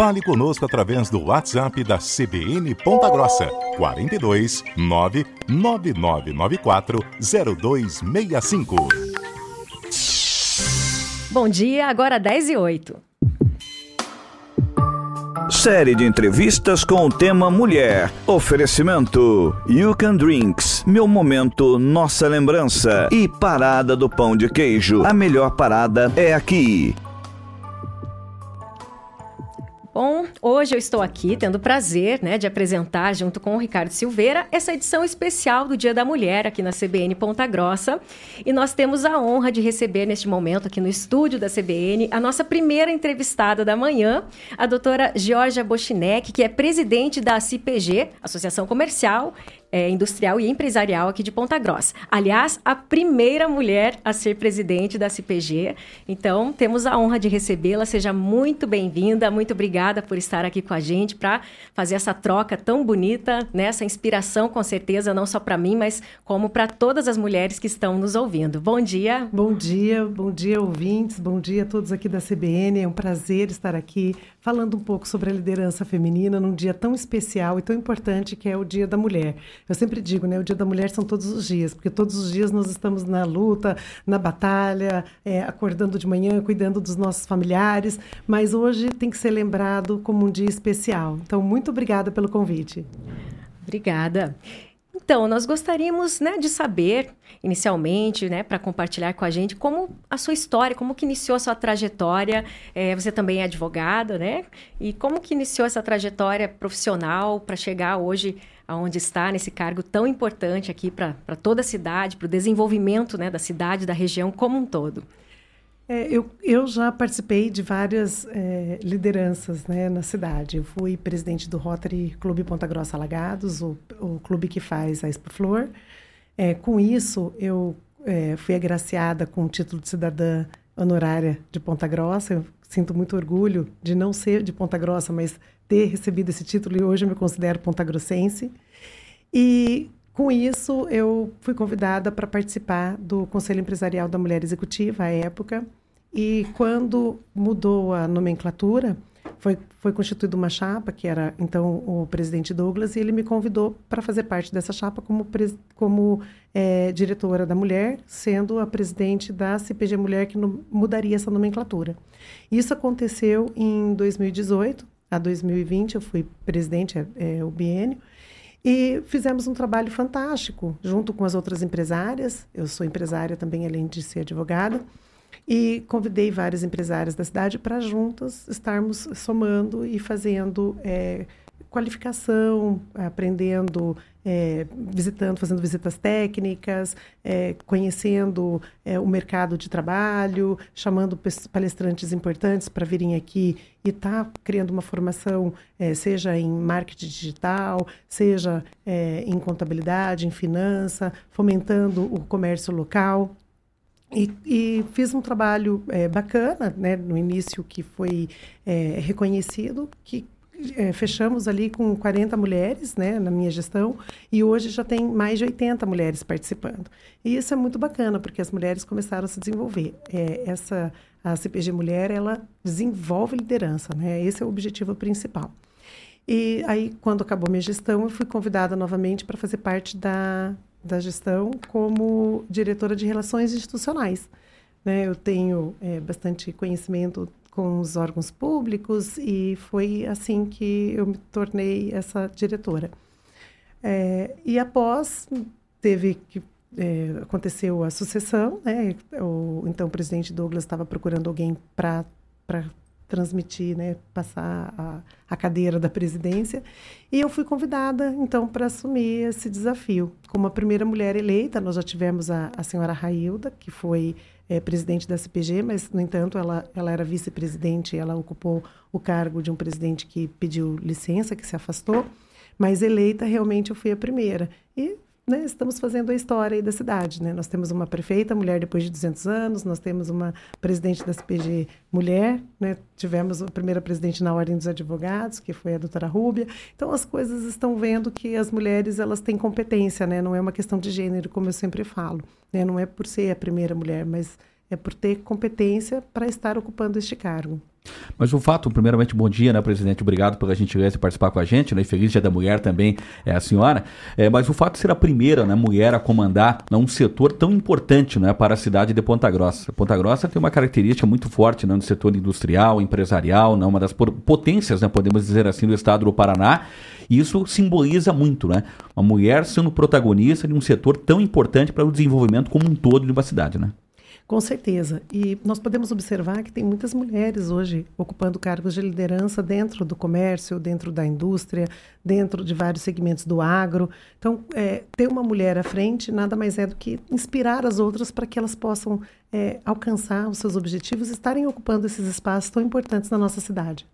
Fale conosco através do WhatsApp da CBN Ponta Grossa, 42 99994 0265. Bom dia, agora 10 e 8. Série de entrevistas com o tema Mulher. Oferecimento You Can Drinks, Meu Momento, Nossa Lembrança e Parada do Pão de Queijo. A melhor parada é aqui. Bom, hoje eu estou aqui tendo o prazer né, de apresentar, junto com o Ricardo Silveira, essa edição especial do Dia da Mulher aqui na CBN Ponta Grossa. E nós temos a honra de receber neste momento, aqui no estúdio da CBN, a nossa primeira entrevistada da manhã, a doutora Georgia Bochinek, que é presidente da CPG, Associação Comercial é, industrial e empresarial aqui de Ponta Grossa. Aliás, a primeira mulher a ser presidente da CPG. Então, temos a honra de recebê-la. Seja muito bem-vinda, muito obrigada por estar aqui com a gente para fazer essa troca tão bonita, né? essa inspiração, com certeza, não só para mim, mas como para todas as mulheres que estão nos ouvindo. Bom dia. Bom dia, bom dia, ouvintes, bom dia a todos aqui da CBN. É um prazer estar aqui falando um pouco sobre a liderança feminina num dia tão especial e tão importante que é o Dia da Mulher. Eu sempre digo, né, o Dia da Mulher são todos os dias, porque todos os dias nós estamos na luta, na batalha, é, acordando de manhã, cuidando dos nossos familiares, mas hoje tem que ser lembrado como um dia especial. Então, muito obrigada pelo convite. Obrigada. Então, nós gostaríamos né, de saber, inicialmente, né, para compartilhar com a gente, como a sua história, como que iniciou a sua trajetória. É, você também é advogada, né? E como que iniciou essa trajetória profissional para chegar hoje aonde está, nesse cargo tão importante aqui para toda a cidade, para o desenvolvimento né, da cidade, da região como um todo? É, eu, eu já participei de várias é, lideranças né, na cidade. Eu fui presidente do Rotary Clube Ponta Grossa Alagados, o, o clube que faz a Expo Flor. É, com isso, eu é, fui agraciada com o título de cidadã honorária de Ponta Grossa. Eu sinto muito orgulho de não ser de Ponta Grossa, mas ter recebido esse título e hoje eu me considero pontagrossense. E com isso, eu fui convidada para participar do Conselho Empresarial da Mulher Executiva à época. E quando mudou a nomenclatura, foi, foi constituída uma chapa, que era então o presidente Douglas, e ele me convidou para fazer parte dessa chapa como, como é, diretora da mulher, sendo a presidente da CPG Mulher que no, mudaria essa nomenclatura. Isso aconteceu em 2018, a 2020 eu fui presidente, é, é, o biênio, e fizemos um trabalho fantástico, junto com as outras empresárias, eu sou empresária também, além de ser advogada, e convidei várias empresárias da cidade para juntas estarmos somando e fazendo é, qualificação, aprendendo, é, visitando, fazendo visitas técnicas, é, conhecendo é, o mercado de trabalho, chamando palestrantes importantes para virem aqui e tá criando uma formação, é, seja em marketing digital, seja é, em contabilidade, em finança, fomentando o comércio local. E, e, fiz um trabalho é, bacana, né, no início que foi é, reconhecido, que é, fechamos ali com 40 mulheres né, na minha gestão e hoje já tem mais de 80 mulheres participando. E isso é muito bacana, porque as mulheres começaram a se desenvolver. É, essa, a CPG Mulher, ela desenvolve liderança, né? esse é o objetivo principal. E aí, quando acabou minha gestão, eu fui convidada novamente para fazer parte da da gestão como diretora de relações institucionais. Né? Eu tenho é, bastante conhecimento com os órgãos públicos e foi assim que eu me tornei essa diretora. É, e após teve que é, aconteceu a sucessão, né? O então o presidente Douglas estava procurando alguém para transmitir, né, passar a, a, cadeira da presidência. E eu fui convidada, então, para assumir esse desafio. Como a primeira mulher eleita, nós já tivemos a, a senhora Railda, que foi é, presidente da CPG, mas, no entanto, ela, ela era vice-presidente, ela ocupou o cargo de um presidente que pediu licença, que se afastou. Mas eleita, realmente, eu fui a primeira. E né, estamos fazendo a história da cidade. Né? Nós temos uma prefeita mulher depois de 200 anos, nós temos uma presidente da CPG mulher, né? tivemos a primeira presidente na Ordem dos Advogados, que foi a doutora Rúbia. Então, as coisas estão vendo que as mulheres elas têm competência, né? não é uma questão de gênero, como eu sempre falo. Né? Não é por ser a primeira mulher, mas é por ter competência para estar ocupando este cargo. Mas o fato, primeiramente, bom dia, né, presidente? Obrigado pela gentileza de participar com a gente, né? E feliz dia da mulher também é a senhora. É, mas o fato de ser a primeira né, mulher a comandar né, um setor tão importante né, para a cidade de Ponta Grossa. Ponta Grossa tem uma característica muito forte né, no setor industrial, empresarial, né, uma das potências, né, podemos dizer assim, do estado do Paraná. E isso simboliza muito, né? Uma mulher sendo protagonista de um setor tão importante para o desenvolvimento como um todo de uma cidade, né? Com certeza. E nós podemos observar que tem muitas mulheres hoje ocupando cargos de liderança dentro do comércio, dentro da indústria, dentro de vários segmentos do agro. Então, é, ter uma mulher à frente nada mais é do que inspirar as outras para que elas possam é, alcançar os seus objetivos e estarem ocupando esses espaços tão importantes na nossa cidade.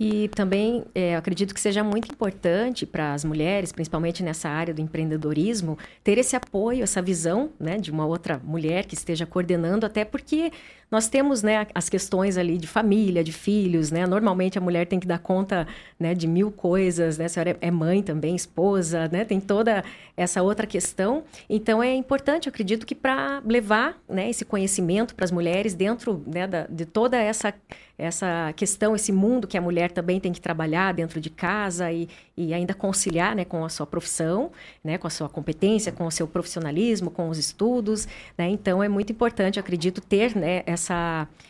E também é, acredito que seja muito importante para as mulheres, principalmente nessa área do empreendedorismo, ter esse apoio, essa visão né, de uma outra mulher que esteja coordenando, até porque nós temos né, as questões ali de família, de filhos, né? Normalmente a mulher tem que dar conta né, de mil coisas, né? A senhora é mãe também, esposa, né? Tem toda essa outra questão. Então é importante, eu acredito que para levar né, esse conhecimento para as mulheres dentro né, da, de toda essa essa questão, esse mundo que a mulher também tem que trabalhar dentro de casa e, e ainda conciliar né, com a sua profissão, né, com a sua competência, com o seu profissionalismo, com os estudos. Né? Então, é muito importante, acredito, ter né, essa,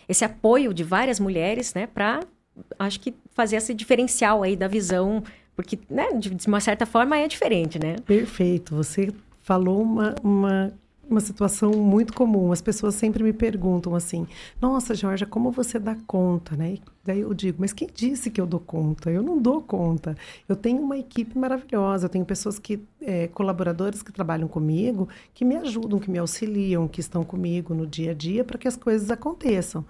esse apoio de várias mulheres né, para, acho que, fazer esse diferencial aí da visão, porque, né, de, de uma certa forma, é diferente, né? Perfeito. Você falou uma, uma uma situação muito comum. As pessoas sempre me perguntam assim: Nossa, Georgia, como você dá conta, né? Daí eu digo: Mas quem disse que eu dou conta? Eu não dou conta. Eu tenho uma equipe maravilhosa. Eu tenho pessoas que é, colaboradores que trabalham comigo, que me ajudam, que me auxiliam, que estão comigo no dia a dia para que as coisas aconteçam.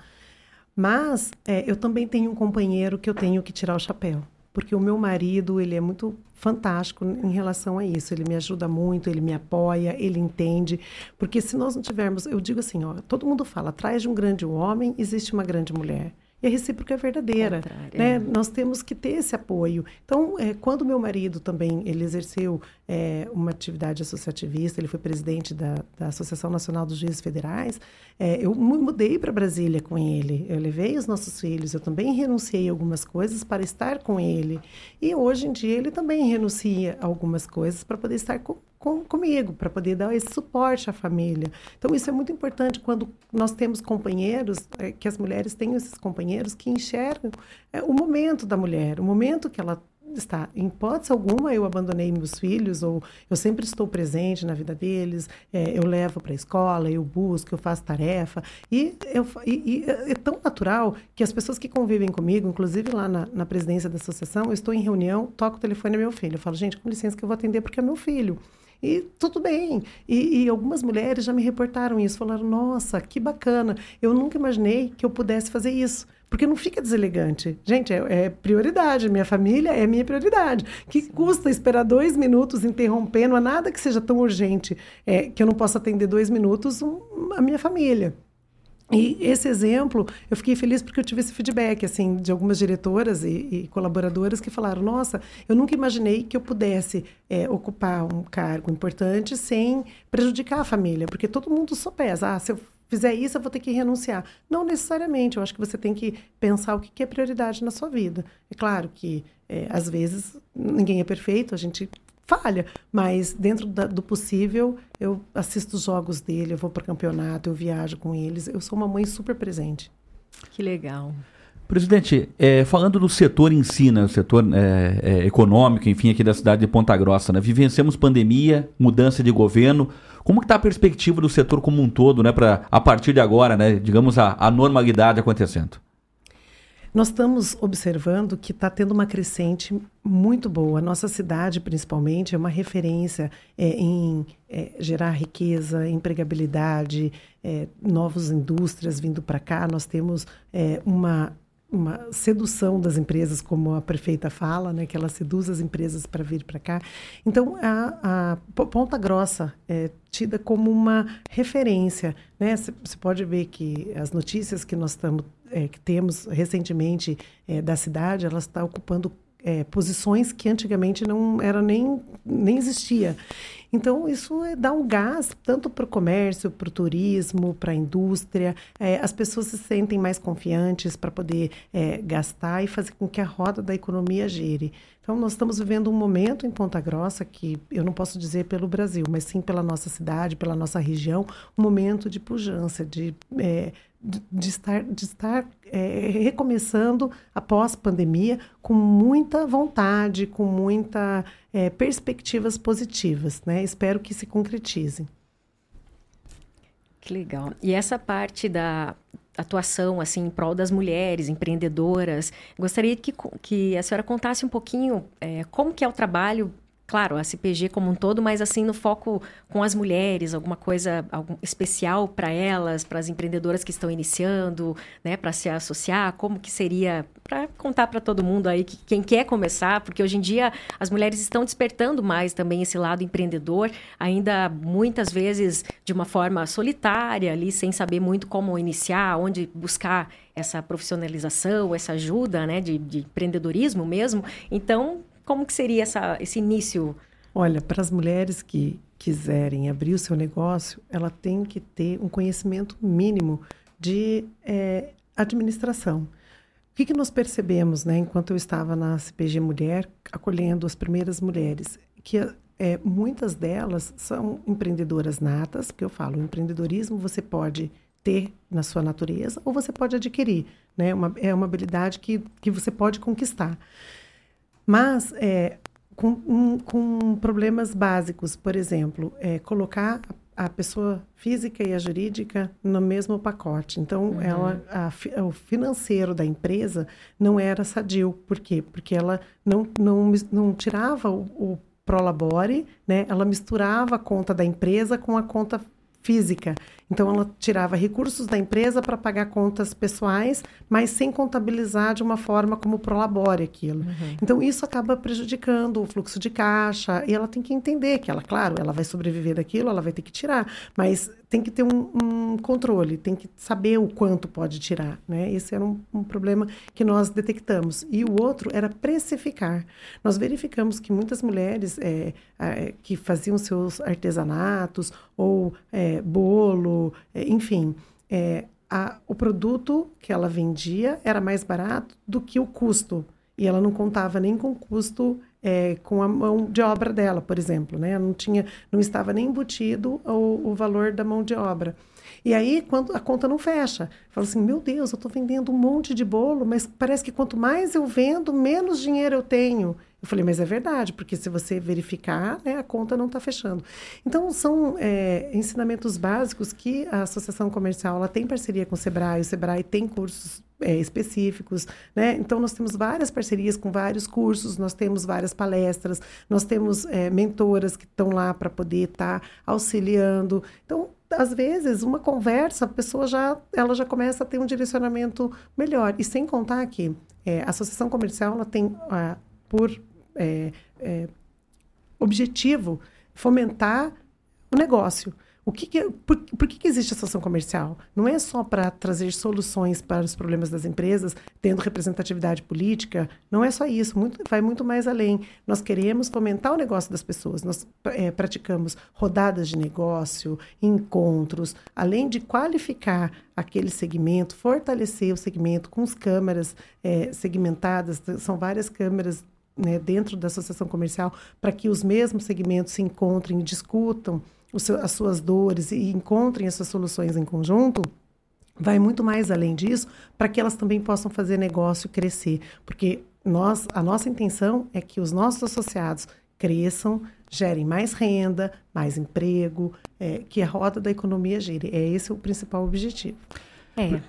Mas é, eu também tenho um companheiro que eu tenho que tirar o chapéu porque o meu marido ele é muito fantástico em relação a isso. Ele me ajuda muito, ele me apoia, ele entende. Porque se nós não tivermos, eu digo assim, ó, todo mundo fala, atrás de um grande homem existe uma grande mulher e a recíproca é verdadeira. Né? É. Nós temos que ter esse apoio. Então, é, quando meu marido também ele exerceu é, uma atividade associativista, ele foi presidente da, da Associação Nacional dos Juízes Federais, é, eu mudei para Brasília com ele. Eu levei os nossos filhos, eu também renunciei a algumas coisas para estar com ele. E hoje em dia ele também renuncia a algumas coisas para poder estar com, com, comigo, para poder dar esse suporte à família. Então, isso é muito importante quando nós temos companheiros, é, que as mulheres tenham esses companheiros que enxergam é, o momento da mulher, o momento que ela está. Em hipótese alguma, eu abandonei meus filhos, ou eu sempre estou presente na vida deles, é, eu levo para a escola, eu busco, eu faço tarefa. E, eu, e, e, é tão natural que as pessoas que convivem comigo, inclusive lá na, na presidência da associação, eu estou em reunião, toco o telefone é meu filho. Eu falo, gente, com licença que eu vou atender porque é meu filho. E tudo bem. E, e, algumas mulheres já me reportaram isso, falaram: nossa, que bacana. Eu nunca imaginei que eu pudesse fazer isso. Porque não fica deselegante. Gente, é, é prioridade. Minha família é minha prioridade. Que custa esperar dois minutos interrompendo? Não há nada que seja tão urgente é, que eu não possa atender dois minutos um, a minha família. E esse exemplo, eu fiquei feliz porque eu tive esse feedback, assim, de algumas diretoras e, e colaboradoras que falaram, nossa, eu nunca imaginei que eu pudesse é, ocupar um cargo importante sem prejudicar a família, porque todo mundo só pesa, ah, se eu fizer isso, eu vou ter que renunciar. Não necessariamente, eu acho que você tem que pensar o que é prioridade na sua vida. É claro que, é, às vezes, ninguém é perfeito, a gente falha, mas dentro da, do possível, eu assisto os jogos dele, eu vou para campeonato, eu viajo com eles. Eu sou uma mãe super presente. Que legal. Presidente, é, falando do setor em si, né, o setor é, é, econômico, enfim, aqui da cidade de Ponta Grossa, né, vivenciamos pandemia, mudança de governo. Como está a perspectiva do setor como um todo, né, para a partir de agora, né, digamos, a, a normalidade acontecendo? Nós estamos observando que está tendo uma crescente muito boa. Nossa cidade, principalmente, é uma referência é, em é, gerar riqueza, empregabilidade, é, novas indústrias vindo para cá. Nós temos é, uma uma sedução das empresas, como a prefeita fala, né, que ela seduz as empresas para vir para cá. Então, a, a, Ponta Grossa é tida como uma referência. Você né? pode ver que as notícias que nós estamos, é, que temos recentemente é, da cidade, ela está ocupando é, posições que antigamente não era nem, nem existia. Então, isso é, dá um gás tanto para o comércio, para o turismo, para a indústria. É, as pessoas se sentem mais confiantes para poder é, gastar e fazer com que a roda da economia gire. Então, nós estamos vivendo um momento em Ponta Grossa que eu não posso dizer pelo Brasil, mas sim pela nossa cidade, pela nossa região, um momento de pujança, de, de, estar, de estar é, recomeçando após pandemia com muita vontade, com muita é, perspectivas positivas. Né? Espero que se concretizem. Que legal. E essa parte da atuação assim em prol das mulheres empreendedoras, gostaria que, que a senhora contasse um pouquinho é, como que é o trabalho claro, a CPG como um todo, mas assim no foco com as mulheres, alguma coisa algum, especial para elas, para as empreendedoras que estão iniciando, né, para se associar, como que seria para contar para todo mundo aí que quem quer começar, porque hoje em dia as mulheres estão despertando mais também esse lado empreendedor, ainda muitas vezes de uma forma solitária ali, sem saber muito como iniciar, onde buscar essa profissionalização, essa ajuda, né, de, de empreendedorismo mesmo. Então como que seria essa, esse início? Olha, para as mulheres que quiserem abrir o seu negócio, ela tem que ter um conhecimento mínimo de é, administração. O que, que nós percebemos, né, enquanto eu estava na CPG Mulher, acolhendo as primeiras mulheres, que é, muitas delas são empreendedoras natas, porque eu falo, empreendedorismo você pode ter na sua natureza ou você pode adquirir, né? Uma, é uma habilidade que, que você pode conquistar. Mas é, com, um, com problemas básicos, por exemplo, é, colocar a pessoa física e a jurídica no mesmo pacote. Então, uhum. ela, a, o financeiro da empresa não era sadio. Por quê? Porque ela não, não, não tirava o, o Prolabore, né? ela misturava a conta da empresa com a conta física. Então, ela tirava recursos da empresa para pagar contas pessoais, mas sem contabilizar de uma forma como prolabore aquilo. Uhum. Então, isso acaba prejudicando o fluxo de caixa. E ela tem que entender que ela, claro, ela vai sobreviver daquilo, ela vai ter que tirar. Mas tem que ter um, um controle, tem que saber o quanto pode tirar. Né? Esse era um, um problema que nós detectamos. E o outro era precificar. Nós verificamos que muitas mulheres é, é, que faziam seus artesanatos ou é, bolo, é, enfim, é, a, o produto que ela vendia era mais barato do que o custo. E ela não contava nem com o custo é, com a mão de obra dela, por exemplo. Né? Não, tinha, não estava nem embutido o, o valor da mão de obra. E aí, quando a conta não fecha, fala assim: meu Deus, eu estou vendendo um monte de bolo, mas parece que quanto mais eu vendo, menos dinheiro eu tenho. Eu falei, mas é verdade, porque se você verificar, né, a conta não está fechando. Então, são é, ensinamentos básicos que a Associação Comercial ela tem parceria com o Sebrae, o Sebrae tem cursos é, específicos, né? Então, nós temos várias parcerias com vários cursos, nós temos várias palestras, nós temos é, mentoras que estão lá para poder estar tá auxiliando. Então, às vezes, uma conversa, a pessoa já, ela já começa a ter um direcionamento melhor. E sem contar que é, a Associação Comercial ela tem, ah, por é, é, objetivo fomentar o negócio. O que, que por, por que, que existe associação comercial? Não é só para trazer soluções para os problemas das empresas, tendo representatividade política, não é só isso, muito, vai muito mais além. Nós queremos fomentar o negócio das pessoas, nós é, praticamos rodadas de negócio, encontros, além de qualificar aquele segmento, fortalecer o segmento com as câmeras é, segmentadas, são várias câmeras né, dentro da associação comercial para que os mesmos segmentos se encontrem e discutam seu, as suas dores e encontrem essas soluções em conjunto, vai muito mais além disso para que elas também possam fazer negócio crescer. Porque nós, a nossa intenção é que os nossos associados cresçam, gerem mais renda, mais emprego, é, que a roda da economia gire. É esse o principal objetivo. É.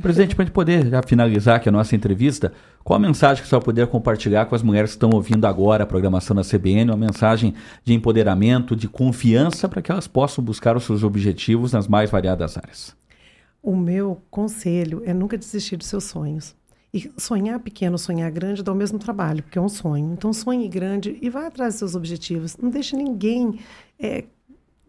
Presidente, para a gente poder já finalizar aqui a nossa entrevista, qual a mensagem que você vai poder compartilhar com as mulheres que estão ouvindo agora a programação da CBN? Uma mensagem de empoderamento, de confiança para que elas possam buscar os seus objetivos nas mais variadas áreas. O meu conselho é nunca desistir dos seus sonhos. E sonhar pequeno, sonhar grande dá o mesmo trabalho, porque é um sonho. Então sonhe grande e vá atrás dos seus objetivos. Não deixe ninguém é,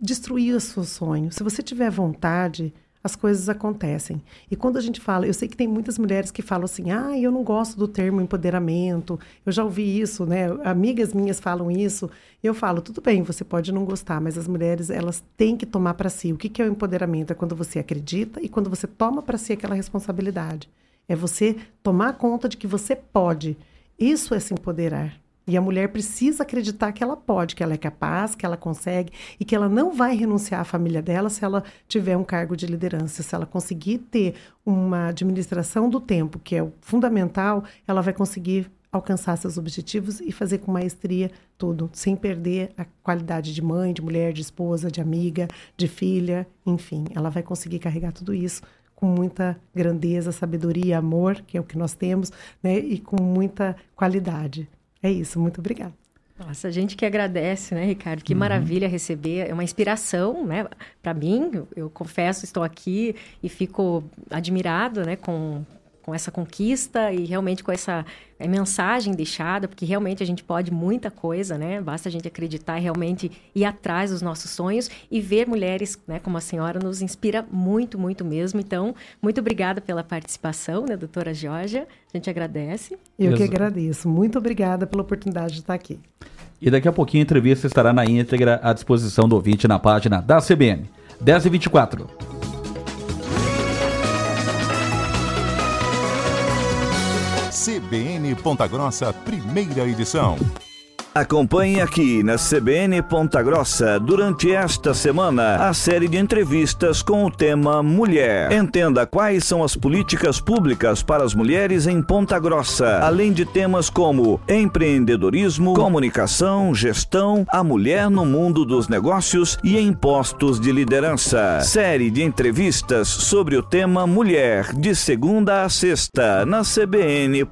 destruir o seu sonho. Se você tiver vontade, as coisas acontecem. E quando a gente fala, eu sei que tem muitas mulheres que falam assim: "Ah, eu não gosto do termo empoderamento". Eu já ouvi isso, né? Amigas minhas falam isso. Eu falo: "Tudo bem, você pode não gostar, mas as mulheres, elas têm que tomar para si. O que que é o empoderamento? É quando você acredita e quando você toma para si aquela responsabilidade. É você tomar conta de que você pode. Isso é se empoderar. E a mulher precisa acreditar que ela pode, que ela é capaz, que ela consegue e que ela não vai renunciar à família dela se ela tiver um cargo de liderança. Se ela conseguir ter uma administração do tempo, que é o fundamental, ela vai conseguir alcançar seus objetivos e fazer com maestria tudo, sem perder a qualidade de mãe, de mulher, de esposa, de amiga, de filha, enfim, ela vai conseguir carregar tudo isso com muita grandeza, sabedoria, amor, que é o que nós temos, né, e com muita qualidade. É isso, muito obrigada. Nossa, a gente que agradece, né, Ricardo? Que uhum. maravilha receber. É uma inspiração, né? Para mim, eu, eu, confesso, estou aqui e fico admirado, né, com, com essa conquista e realmente com essa é, mensagem deixada, porque realmente a gente pode muita coisa, né? Basta a gente acreditar e realmente ir atrás dos nossos sonhos e ver mulheres, né, como a senhora, nos inspira muito, muito mesmo. Então, muito obrigada pela participação, né, doutora Georgia? A gente agradece. Eu que agradeço. Muito obrigada pela oportunidade de estar aqui. E daqui a pouquinho a entrevista estará na íntegra à disposição do ouvinte na página da CBN. 10 e 24 CBN Ponta Grossa, primeira edição. Acompanhe aqui na CBN Ponta Grossa, durante esta semana, a série de entrevistas com o tema Mulher. Entenda quais são as políticas públicas para as mulheres em Ponta Grossa, além de temas como empreendedorismo, comunicação, gestão, a mulher no mundo dos negócios e em postos de liderança. Série de entrevistas sobre o tema Mulher, de segunda a sexta, na CBN.